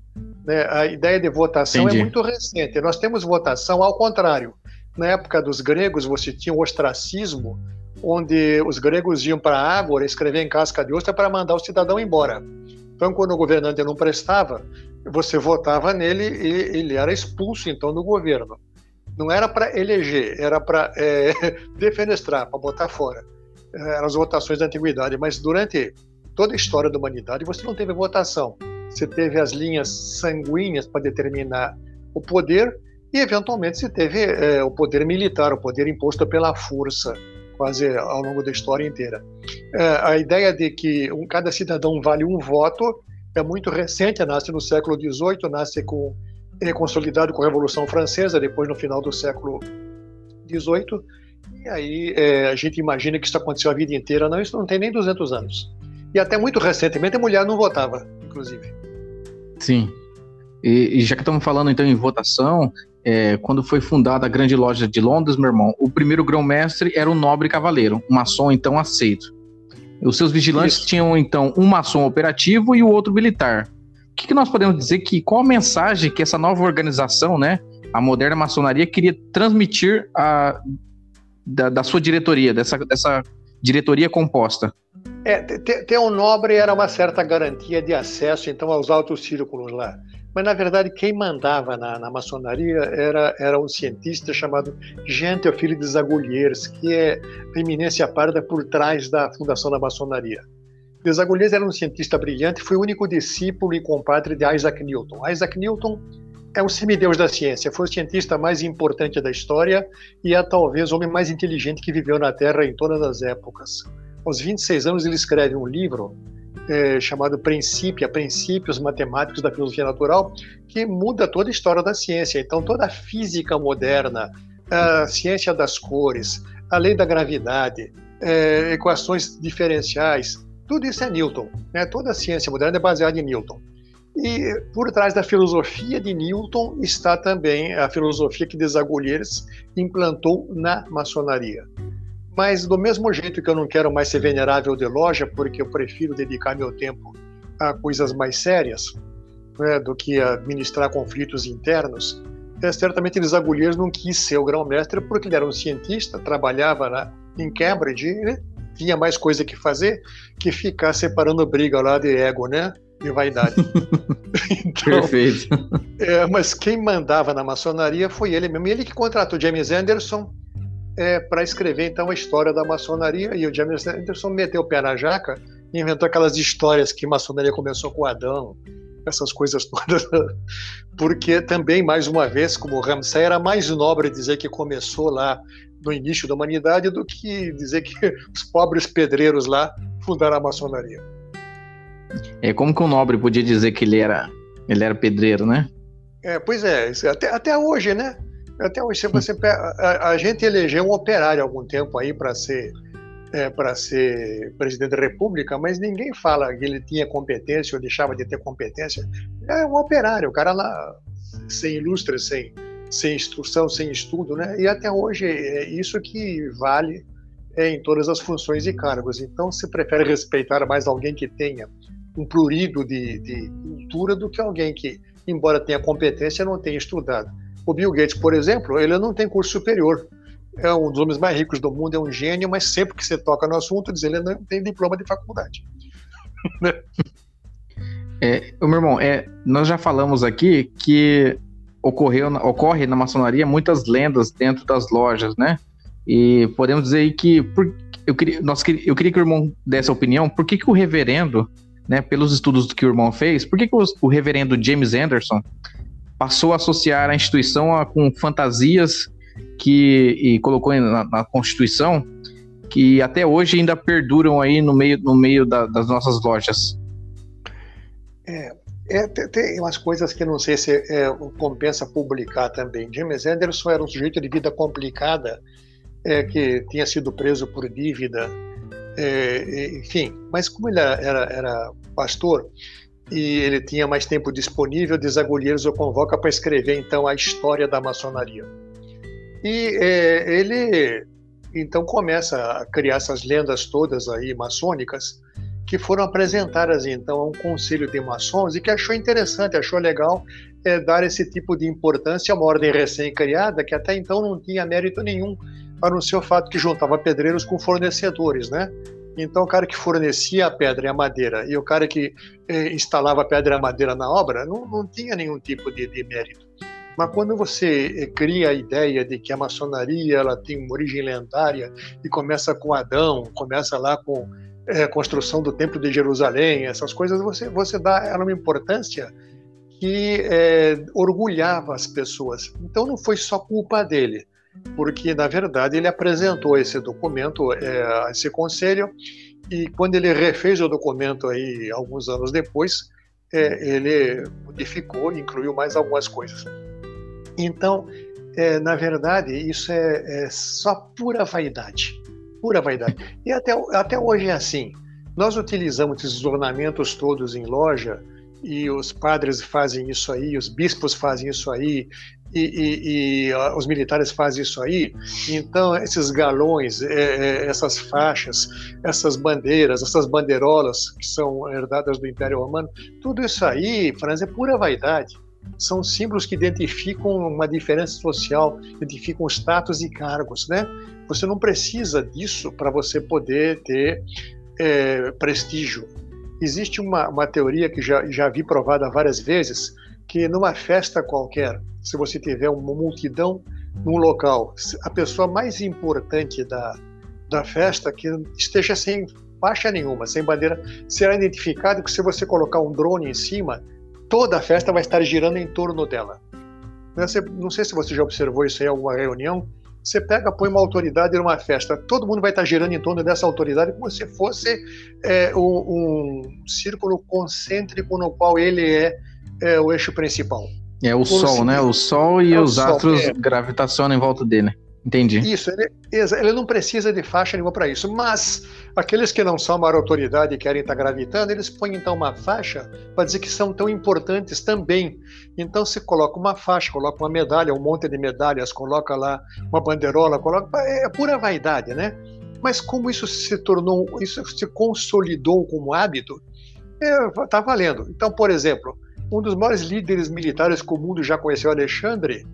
Né? A ideia de votação é Entendi. é muito recente. Nós temos votação ao contrário. Na época dos gregos, você tinha o ostracismo, onde os gregos iam para a Ágora escrever em casca de ostra para mandar o cidadão embora. Então, quando o governante não prestava, você votava nele e ele era expulso, então, do governo. Não era para eleger, era para é, defenestrar, para botar fora. É, eram as votações da antiguidade, mas durante toda a história da humanidade você não teve votação. Você teve as linhas sanguíneas para determinar o poder e, eventualmente, se teve é, o poder militar, o poder imposto pela força, quase ao longo da história inteira. É, a ideia de que um, cada cidadão vale um voto é muito recente, nasce no século XVIII, nasce com é consolidado com a Revolução Francesa, depois no final do século XVIII. E aí é, a gente imagina que isso aconteceu a vida inteira. Não, isso não tem nem 200 anos. E até muito recentemente a mulher não votava, inclusive. Sim. E, e já que estamos falando então em votação, é, quando foi fundada a Grande Loja de Londres, meu irmão, o primeiro grão-mestre era o nobre cavaleiro, um maçom então aceito. Os seus vigilantes Isso. tinham então um maçom operativo e o outro militar que, que nós podemos dizer que qual a mensagem que essa nova organização, né, a moderna maçonaria queria transmitir a, da, da sua diretoria, dessa, dessa diretoria composta? É, ter, um nobre era uma certa garantia de acesso então aos altos círculos lá. Mas, na verdade, quem mandava na, na maçonaria era, era um cientista chamado Jean Théophile des Agulhers, que é a eminência parda por trás da fundação da maçonaria. Agulhers era um cientista brilhante, foi o único discípulo e compadre de Isaac Newton. Isaac Newton é um semideus da ciência, foi o cientista mais importante da história e é talvez o homem mais inteligente que viveu na Terra em todas as épocas. Aos 26 anos ele escreve um livro é, chamado Princípio, Princípios Matemáticos da Filosofia Natural, que muda toda a história da ciência. Então toda a física moderna, a ciência das cores, a lei da gravidade, é, equações diferenciais, tudo isso é Newton. Né? Toda a ciência moderna é baseada em Newton. E por trás da filosofia de Newton está também a filosofia que Desagulheiros implantou na maçonaria. Mas do mesmo jeito que eu não quero mais ser venerável de loja, porque eu prefiro dedicar meu tempo a coisas mais sérias né, do que administrar conflitos internos, é, certamente Desagulheiros não quis ser o grão-mestre porque ele era um cientista, trabalhava na, em Cambridge e tinha mais coisa que fazer que ficar separando briga lá de ego, né? de vaidade. então, Perfeito. É, mas quem mandava na maçonaria foi ele mesmo. Ele que contratou James Anderson é, para escrever então a história da maçonaria. E o James Anderson meteu o pé na jaca e inventou aquelas histórias que a maçonaria começou com Adão, essas coisas todas. Porque também, mais uma vez, como Ramsay, era mais nobre dizer que começou lá no início da humanidade do que dizer que os pobres pedreiros lá fundaram a maçonaria. É como que um nobre podia dizer que ele era, ele era pedreiro, né? É, pois é, até, até hoje, né? Até hoje, você, a, a gente elegeu um operário há algum tempo aí para ser é, para ser presidente da República, mas ninguém fala que ele tinha competência ou deixava de ter competência. É um operário, o cara lá sem ilustre, sem, sem instrução, sem estudo, né? E até hoje é isso que vale é, em todas as funções e cargos. Então, se prefere respeitar mais alguém que tenha um prurido de, de cultura do que alguém que, embora tenha competência, não tenha estudado. O Bill Gates, por exemplo, ele não tem curso superior. É um dos homens mais ricos do mundo, é um gênio, mas sempre que você toca no assunto, diz ele não tem diploma de faculdade. é, meu irmão, é, nós já falamos aqui que ocorreu, ocorre na maçonaria muitas lendas dentro das lojas, né? E podemos dizer que por, eu, queria, nós, eu queria que o irmão desse a opinião, por que, que o reverendo né, pelos estudos que o irmão fez, por que, que o, o, reverendo James Anderson passou a associar a instituição a, com fantasias que e colocou na, na, Constituição que até hoje ainda perduram aí no meio, no meio da, das nossas lojas? É, é, tem umas coisas que não sei se é, compensa publicar também. James Anderson era um sujeito de vida complicada, é, que tinha sido preso por dívida, é, enfim. Mas como ele era, era pastor e ele tinha mais tempo disponível, Desagulheiros o convoca para escrever então a história da maçonaria. E é, ele então começa a criar essas lendas todas aí maçônicas que foram apresentadas então a um conselho de maçons e que achou interessante, achou legal é, dar esse tipo de importância a uma ordem recém-criada que até então não tinha mérito nenhum, a não ser o fato que juntava pedreiros com fornecedores, né? Então, o cara que fornecia a pedra e a madeira e o cara que eh, instalava a pedra e a madeira na obra não, não tinha nenhum tipo de, de mérito. Mas quando você eh, cria a ideia de que a maçonaria ela tem uma origem lendária e começa com Adão, começa lá com eh, a construção do Templo de Jerusalém, essas coisas, você, você dá ela uma importância que eh, orgulhava as pessoas. Então, não foi só culpa dele porque na verdade ele apresentou esse documento é, a esse conselho e quando ele refez o documento aí alguns anos depois é, ele modificou, incluiu mais algumas coisas. Então, é, na verdade, isso é, é, só pura vaidade, pura vaidade. E até, até hoje é assim. Nós utilizamos esses ornamentos todos em loja e os padres fazem isso aí, os bispos fazem isso aí, e, e, e os militares fazem isso aí. Então, esses galões, é, é, essas faixas, essas bandeiras, essas bandeirolas que são herdadas do Império Romano, tudo isso aí, Franz, é pura vaidade. São símbolos que identificam uma diferença social, identificam status e cargos, né? Você não precisa disso para você poder ter é, prestígio. Existe uma, uma teoria que já, já vi provada várias vezes, que numa festa qualquer, se você tiver uma multidão num local, a pessoa mais importante da, da festa que esteja sem faixa nenhuma, sem bandeira, será identificado que se você colocar um drone em cima, toda a festa vai estar girando em torno dela. Não sei se você já observou isso em alguma reunião. Você pega, põe uma autoridade numa festa, todo mundo vai estar girando em torno dessa autoridade como se fosse é, um, um, círculo concêntrico no qual ele é, é o eixo principal. É o Sol, né? O Sol e é os astros é. gravitacionam em volta dele. Entendi. Isso, ele, ele não precisa de faixa nenhuma para isso, mas aqueles que não são uma autoridade e querem estar gravitando, eles põem então uma faixa para dizer que são tão importantes também. Então se coloca uma faixa, coloca uma medalha, um monte de medalhas, coloca lá uma bandeirola, coloca é, é pura vaidade, né? Mas como isso se tornou, isso se consolidou como hábito, está é, valendo. Então, por exemplo, um dos maiores líderes militares que o mundo já conheceu, Alexandre,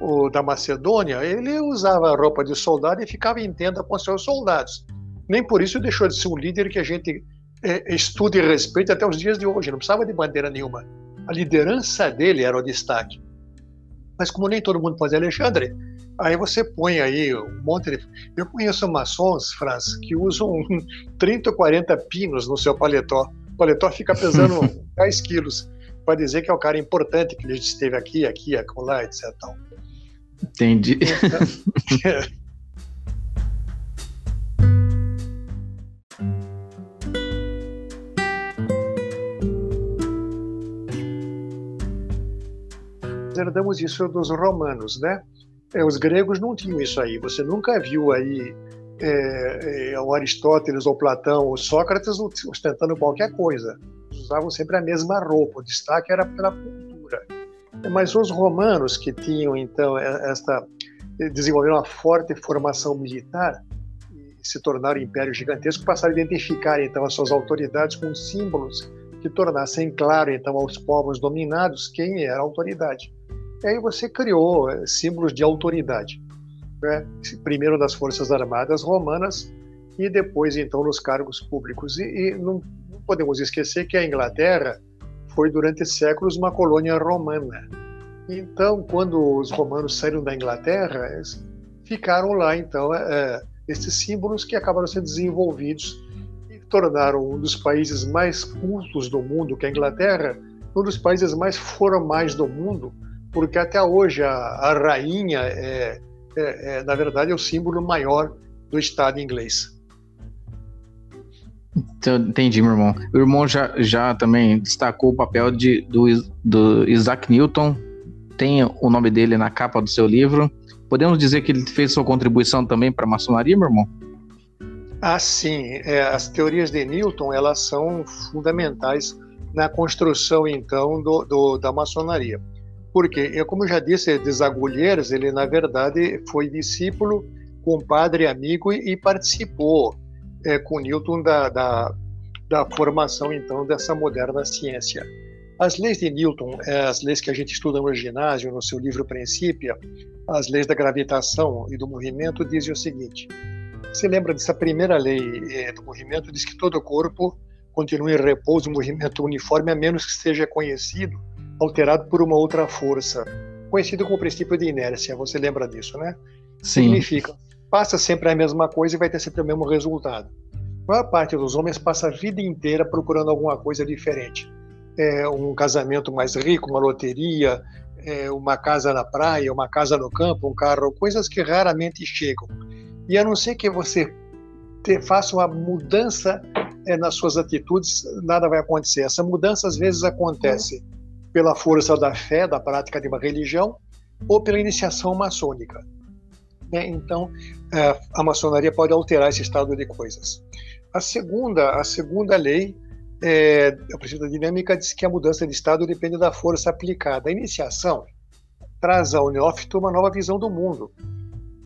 o da Macedônia, ele usava roupa de soldado e ficava em tenda com seus soldados. Nem por isso deixou de ser um líder que a gente é, estuda e respeita até os dias de hoje. Não precisava de bandeira nenhuma. A liderança dele era o destaque. Mas como nem todo mundo fazia Alexandre, aí você põe aí um monte de... Eu conheço maçons, Franz, que usam 30 40 pinos no seu paletó. O paletó fica pesando 10 quilos para dizer que é o cara importante, que ele esteve aqui, aqui, acolá, etc. Entendi. herdamos isso dos romanos, né? É, os gregos não tinham isso aí. Você nunca viu aí é, é, o Aristóteles ou Platão ou Sócrates ostentando qualquer coisa. Usavam sempre a mesma roupa. O destaque era pela cultura. Mas os romanos que tinham então esta desenvolveram uma forte formação militar e se tornaram um império gigantesco, passaram a identificar então as suas autoridades com símbolos que tornassem claro então aos povos dominados quem era a autoridade. E aí você criou é, símbolos de autoridade, né? primeiro nas forças armadas romanas e depois então nos cargos públicos. E, e não podemos esquecer que a Inglaterra foi durante séculos uma colônia romana. Então, quando os romanos saíram da Inglaterra, ficaram lá, então, é, esses símbolos que acabaram sendo desenvolvidos e tornaram um dos países mais cultos do mundo, que é a Inglaterra, um dos países mais formais do mundo, porque até hoje a, a rainha é, é, é, na verdade, é o símbolo maior do Estado inglês. Então, entendi, meu irmão. O irmão já, já também destacou o papel de, do, do Isaac Newton, tem o nome dele na capa do seu livro. Podemos dizer que ele fez sua contribuição também para a maçonaria, meu irmão? Ah, sim. É, as teorias de Newton elas são fundamentais na construção, então, do, do da maçonaria. Porque, eu, como eu já disse, Desagulheiros, ele, na verdade, foi discípulo, compadre, amigo e, e participou é, com Newton da, da, da formação, então, dessa moderna ciência. As leis de Newton, é, as leis que a gente estuda no ginásio, no seu livro Princípio, as leis da gravitação e do movimento, dizem o seguinte: você lembra dessa primeira lei é, do movimento? Diz que todo corpo continua em repouso, movimento uniforme, a menos que seja conhecido, alterado por uma outra força, conhecido como princípio de inércia. Você lembra disso, né? Sim. Significa passa sempre a mesma coisa e vai ter sempre o mesmo resultado. A maior parte dos homens passa a vida inteira procurando alguma coisa diferente. É, um casamento mais rico, uma loteria, é, uma casa na praia, uma casa no campo, um carro, coisas que raramente chegam. E a não ser que você te, faça uma mudança é, nas suas atitudes, nada vai acontecer. Essa mudança às vezes acontece pela força da fé, da prática de uma religião, ou pela iniciação maçônica. Né? Então, a maçonaria pode alterar esse estado de coisas. A segunda, a segunda lei, é, a princípio da dinâmica, diz que a mudança de estado depende da força aplicada. A iniciação traz ao neófito uma nova visão do mundo,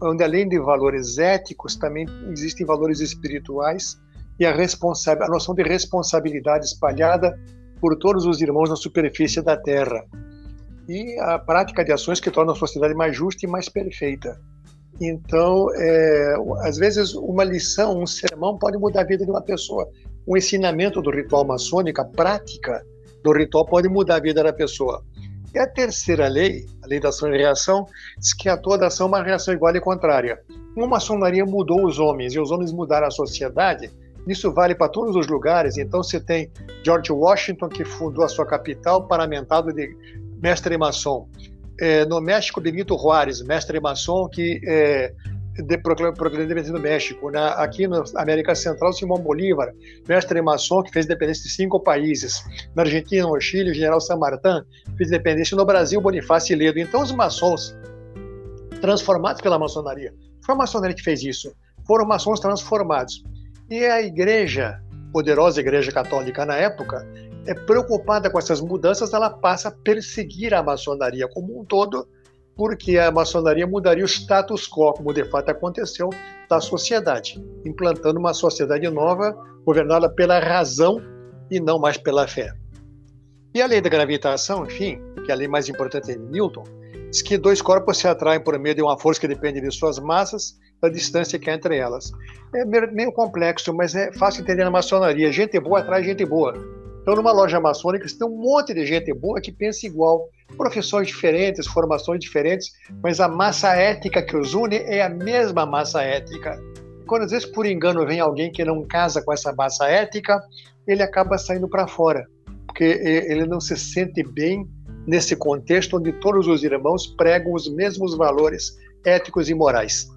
onde além de valores éticos, também existem valores espirituais e a, a noção de responsabilidade espalhada por todos os irmãos na superfície da Terra. E a prática de ações que tornam a sociedade mais justa e mais perfeita. Então, é, às vezes, uma lição, um sermão pode mudar a vida de uma pessoa. Um ensinamento do ritual maçônico, a prática do ritual pode mudar a vida da pessoa. E a terceira lei, a lei da ação e reação, diz que a toda ação é uma reação igual e contrária. Uma maçonaria mudou os homens e os homens mudaram a sociedade, isso vale para todos os lugares. Então você tem George Washington, que fundou a sua capital, paramentado de mestre maçom. É, no México, Benito Juárez, mestre maçom, que é, de proclamou independência do México. Na, aqui na América Central, Simão Bolívar, mestre maçom, que fez independência de cinco países. Na Argentina, no Chile, o general San Martín fez independência. No Brasil, Bonifácio Ledo. Então, os maçons, transformados pela maçonaria, foi a maçonaria que fez isso. Foram maçons transformados. E a igreja, poderosa igreja católica na época, é preocupada com essas mudanças, ela passa a perseguir a maçonaria como um todo, porque a maçonaria mudaria o status quo, como de fato aconteceu, da sociedade, implantando uma sociedade nova, governada pela razão e não mais pela fé. E a lei da gravitação, enfim, que é a lei mais importante de Newton, diz que dois corpos se atraem por meio de uma força que depende de suas massas, da distância que há entre elas. É meio complexo, mas é fácil entender na maçonaria. Gente boa atrai gente boa. Então, numa loja maçônica, você tem um monte de gente boa que pensa igual. Profissões diferentes, formações diferentes, mas a massa ética que os une é a mesma massa ética. Quando às vezes por engano vem alguém que não casa com essa massa ética, ele acaba saindo para fora, porque ele não se sente bem nesse contexto onde todos os irmãos pregam os mesmos valores éticos e morais.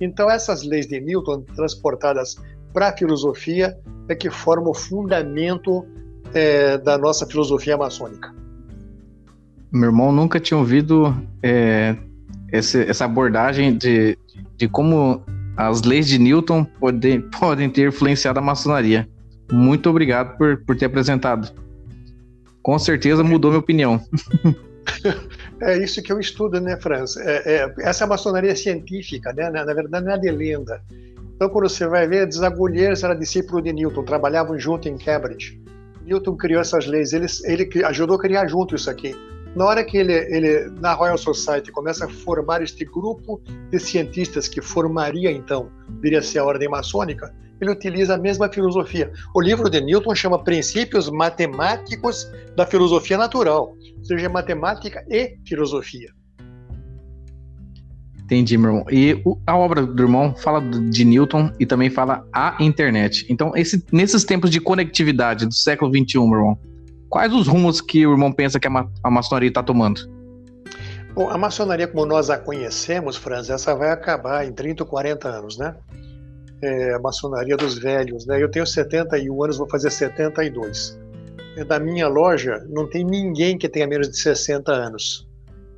Então, essas leis de Newton, transportadas para a filosofia, é que formam o fundamento é, da nossa filosofia maçônica. Meu irmão nunca tinha ouvido é, esse, essa abordagem de, de como as leis de Newton podem, podem ter influenciado a maçonaria. Muito obrigado por, por ter apresentado. Com certeza mudou minha opinião. É isso que eu estudo, né, Franz? É, é, essa maçonaria científica, né? Na, na, verdade, não é de lenda. Então, quando você vai ver, Desagulheiros era discípulo de Newton, trabalhavam junto em Cambridge. Newton criou essas leis, ele, ele ajudou a criar junto isso aqui. Na hora que ele, ele, na Royal Society, começa a formar este grupo de cientistas que formaria, então, viria a ser a ordem maçônica, ele utiliza a mesma filosofia. O livro de Newton chama Princípios Matemáticos da Filosofia Natural, ou seja, matemática e filosofia. Entendi, meu irmão. E a obra do irmão fala de Newton e também fala a internet. Então, esse, nesses tempos de conectividade do século XXI, meu irmão, quais os rumos que o irmão pensa que a, ma a maçonaria está tomando? Bom, a maçonaria como nós a conhecemos, Franz, essa vai acabar em 30 ou 40 anos, né? É, a maçonaria dos velhos, né? Eu tenho 71 anos, vou fazer 72. Da minha loja, não tem ninguém que tenha menos de 60 anos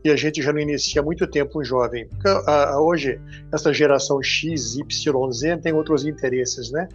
e a gente já não inicia há muito tempo um jovem. Porque, a, a, hoje, essa geração X, Y, Z tem outros interesses, né?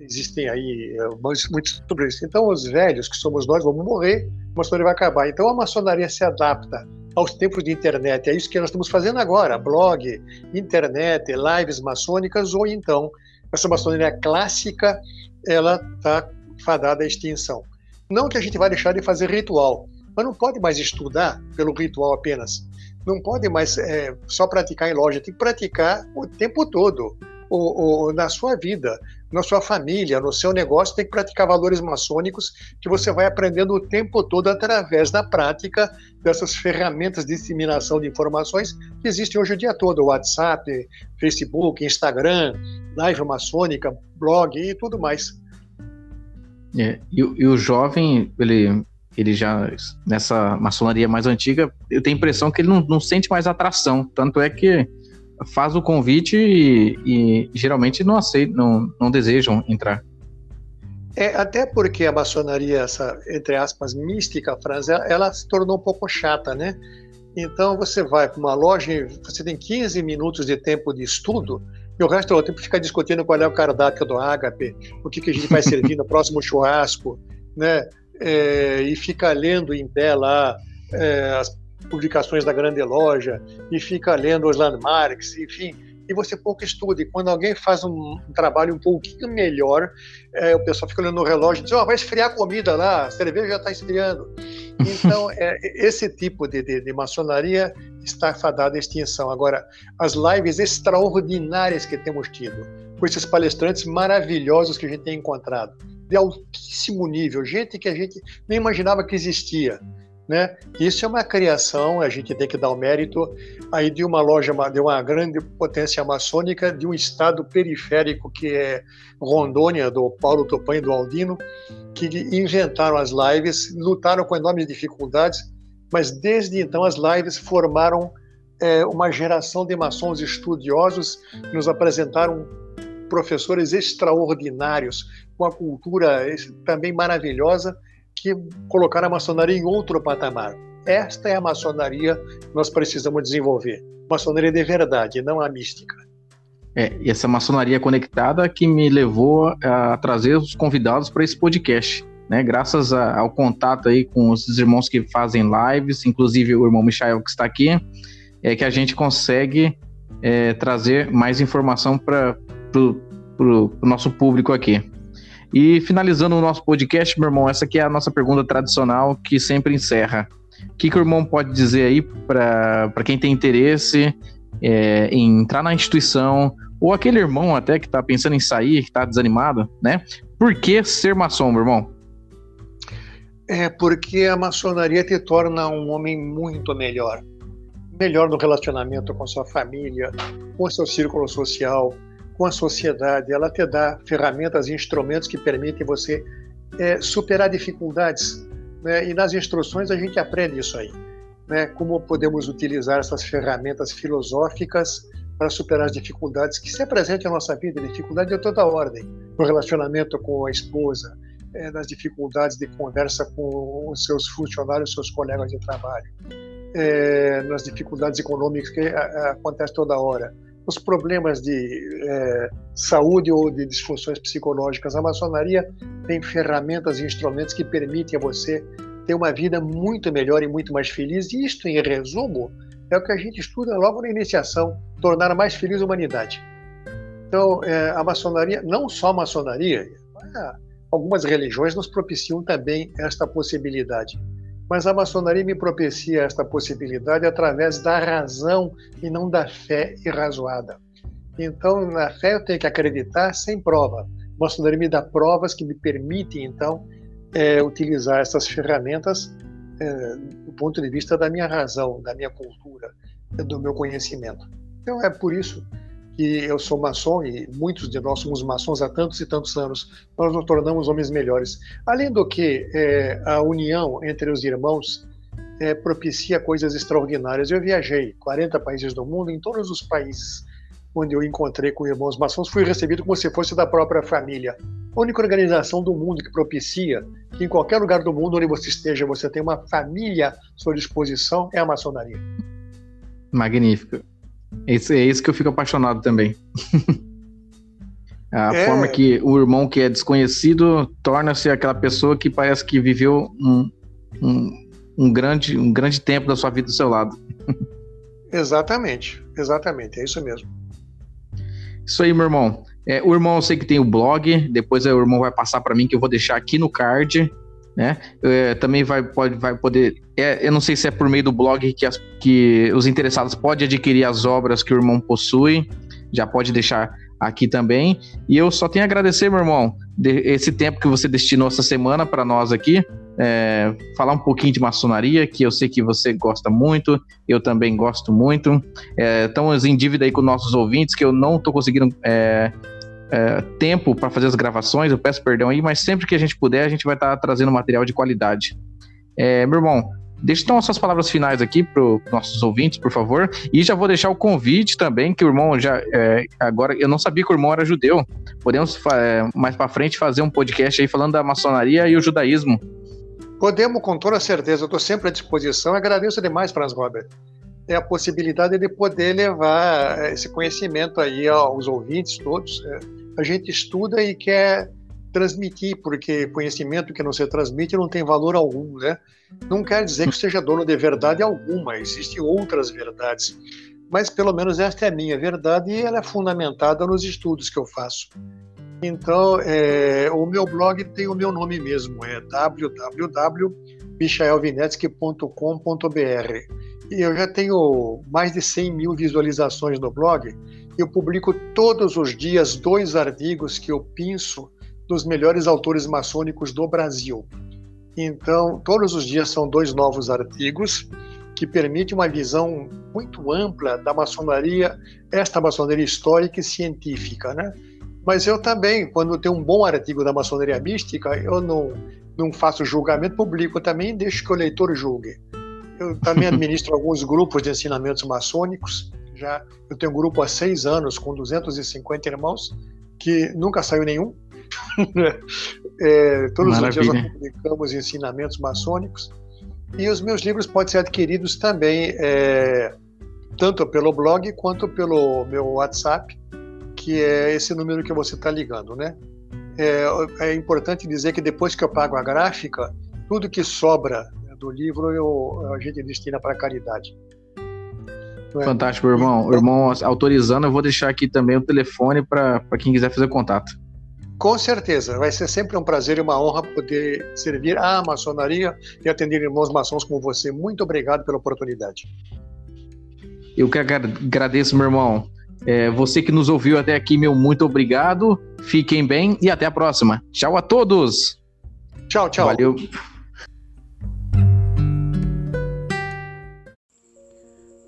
Existem aí é, muitos sobre isso. Então, os velhos, que somos nós, vamos morrer, a maçonaria vai acabar. Então, a maçonaria se adapta aos tempos de internet. É isso que nós estamos fazendo agora: blog, internet, lives maçônicas, ou então, essa maçonaria clássica, ela está fadada à extinção. Não que a gente vai deixar de fazer ritual, mas não pode mais estudar pelo ritual apenas. Não pode mais é, só praticar em loja, tem que praticar o tempo todo, o, na sua vida, na sua família, no seu negócio, tem que praticar valores maçônicos que você vai aprendendo o tempo todo através da prática dessas ferramentas de disseminação de informações que existem hoje o dia todo, WhatsApp, Facebook, Instagram, live maçônica, blog e tudo mais. É, e, e, o jovem, ele ele já, nessa maçonaria mais antiga, eu tenho a impressão que ele não, não sente mais atração. Tanto é que faz o convite e, e geralmente não aceitam, não, não desejam entrar. É, até porque a maçonaria, essa, entre aspas, mística, Franz, ela, ela se tornou um pouco chata, né? Então você vai para uma loja e você tem 15 minutos de tempo de estudo e o resto do tempo fica discutindo qual é o cardápio do ágape, o que, que a gente vai servir no próximo churrasco, né? É, e fica lendo em pé lá é, as publicações da grande loja e fica lendo os landmarks, enfim, e você pouco estuda. E quando alguém faz um, um trabalho um pouquinho melhor, é, o pessoal fica olhando no relógio e diz: oh, vai esfriar a comida lá, a cerveja já está esfriando. Então, é, esse tipo de, de, de, maçonaria está fadado à extinção. Agora, as lives extraordinárias que temos tido, com esses palestrantes maravilhosos que a gente tem encontrado, de altíssimo nível, gente que a gente nem imaginava que existia. Né? Isso é uma criação, a gente tem que dar o mérito aí de uma loja, de uma grande potência maçônica, de um estado periférico que é Rondônia, do Paulo Topan e do Aldino, que inventaram as lives, lutaram com enormes dificuldades, mas desde então as lives formaram é, uma geração de maçons estudiosos, nos apresentaram professores extraordinários, com a cultura também maravilhosa, que colocar a maçonaria em outro patamar. Esta é a maçonaria que nós precisamos desenvolver. Maçonaria de verdade, não a mística. É, e essa maçonaria conectada que me levou a trazer os convidados para esse podcast. Né, graças a, ao contato aí com os irmãos que fazem lives, inclusive o irmão Michael que está aqui, é que a gente consegue é, trazer mais informação para o nosso público aqui. E finalizando o nosso podcast, meu irmão, essa aqui é a nossa pergunta tradicional que sempre encerra. O que, que o irmão pode dizer aí para quem tem interesse é, em entrar na instituição, ou aquele irmão até que está pensando em sair, que está desanimado, né? Por que ser maçom, meu irmão? É porque a maçonaria te torna um homem muito melhor. Melhor no relacionamento com sua família, com seu círculo social, com a sociedade, ela te dá ferramentas e instrumentos que permitem você é, superar dificuldades. Né? E nas instruções a gente aprende isso aí. Né? Como podemos utilizar essas ferramentas filosóficas para superar as dificuldades que se apresentam na nossa vida, dificuldade de toda ordem, no relacionamento com a esposa, é, nas dificuldades de conversa com os seus funcionários, seus colegas de trabalho, é, nas dificuldades econômicas que acontecem toda hora os problemas de é, saúde ou de disfunções psicológicas. A maçonaria tem ferramentas e instrumentos que permitem a você ter uma vida muito melhor e muito mais feliz. E isto, em resumo, é o que a gente estuda logo na iniciação: tornar mais feliz a humanidade. Então, é, a maçonaria, não só a maçonaria, algumas religiões nos propiciam também esta possibilidade mas a maçonaria me propicia esta possibilidade através da razão e não da fé irrazoada. Então, na fé eu tenho que acreditar sem prova. A maçonaria me dá provas que me permitem, então, é, utilizar essas ferramentas é, do ponto de vista da minha razão, da minha cultura, do meu conhecimento. Então, é por isso que eu sou maçom e muitos de nós somos maçons há tantos e tantos anos, nós nos tornamos homens melhores. Além do que é, a união entre os irmãos é, propicia coisas extraordinárias. Eu viajei 40 países do mundo, em todos os países onde eu encontrei com irmãos maçons, fui recebido como se fosse da própria família. A única organização do mundo que propicia que em qualquer lugar do mundo onde você esteja, você tem uma família à sua disposição é a maçonaria. Magnífico. Isso, é isso que eu fico apaixonado também. a é... forma que o irmão que é desconhecido torna-se aquela pessoa que parece que viveu um, um, um, grande, um grande tempo da sua vida do seu lado. exatamente, exatamente, é isso mesmo. Isso aí, meu irmão. É, o irmão eu sei que tem o blog, depois o irmão vai passar para mim que eu vou deixar aqui no card né? É, também vai, pode, vai poder. É, eu não sei se é por meio do blog que, as, que os interessados podem adquirir as obras que o irmão possui. Já pode deixar aqui também. E eu só tenho a agradecer, meu irmão, de, esse tempo que você destinou essa semana para nós aqui. É, falar um pouquinho de maçonaria, que eu sei que você gosta muito, eu também gosto muito. É, estamos em dívida aí com nossos ouvintes, que eu não estou conseguindo é, é, tempo para fazer as gravações, eu peço perdão aí, mas sempre que a gente puder, a gente vai estar tá trazendo material de qualidade. É, meu irmão, deixa então as suas palavras finais aqui para os nossos ouvintes, por favor. E já vou deixar o convite também, que o irmão já. É, agora, eu não sabia que o irmão era judeu. Podemos é, mais para frente fazer um podcast aí falando da maçonaria e o judaísmo. Podemos, com toda certeza. Eu estou sempre à disposição. Agradeço demais, Franz Robert. É a possibilidade de poder levar esse conhecimento aí aos ouvintes todos. É a gente estuda e quer transmitir, porque conhecimento que não se transmite não tem valor algum, né? Não quer dizer que seja dono de verdade alguma, existem outras verdades. Mas pelo menos esta é a minha verdade e ela é fundamentada nos estudos que eu faço. Então, é, o meu blog tem o meu nome mesmo, é www.michaelvinetsky.com.br. E eu já tenho mais de 100 mil visualizações no blog eu publico todos os dias dois artigos que eu pinço dos melhores autores maçônicos do Brasil. Então, todos os dias são dois novos artigos que permitem uma visão muito ampla da maçonaria, esta maçonaria histórica e científica, né? Mas eu também, quando tem um bom artigo da maçonaria mística, eu não, não faço julgamento público, também deixo que o leitor julgue. Eu também administro alguns grupos de ensinamentos maçônicos. Já eu tenho um grupo há seis anos com 250 irmãos que nunca saiu nenhum. é, todos Maravilha. os dias nós publicamos ensinamentos maçônicos. E os meus livros podem ser adquiridos também, é, tanto pelo blog quanto pelo meu WhatsApp, que é esse número que você está ligando, né? É, é, importante dizer que depois que eu pago a gráfica, tudo que sobra do livro eu, a gente destina para caridade. É? Fantástico, irmão. O irmão autorizando, eu vou deixar aqui também o telefone para quem quiser fazer contato. Com certeza, vai ser sempre um prazer e uma honra poder servir à maçonaria e atender irmãos maçons como você. Muito obrigado pela oportunidade. Eu que agradeço, meu irmão. É, você que nos ouviu até aqui, meu muito obrigado. Fiquem bem e até a próxima. Tchau a todos. Tchau, tchau. Valeu.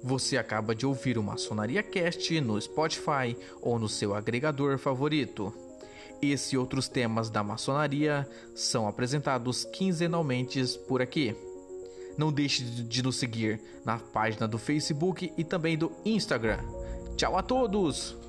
Você acaba de ouvir o Maçonaria Cast no Spotify ou no seu agregador favorito. Esse e outros temas da maçonaria são apresentados quinzenalmente por aqui. Não deixe de nos seguir na página do Facebook e também do Instagram. Tchau a todos!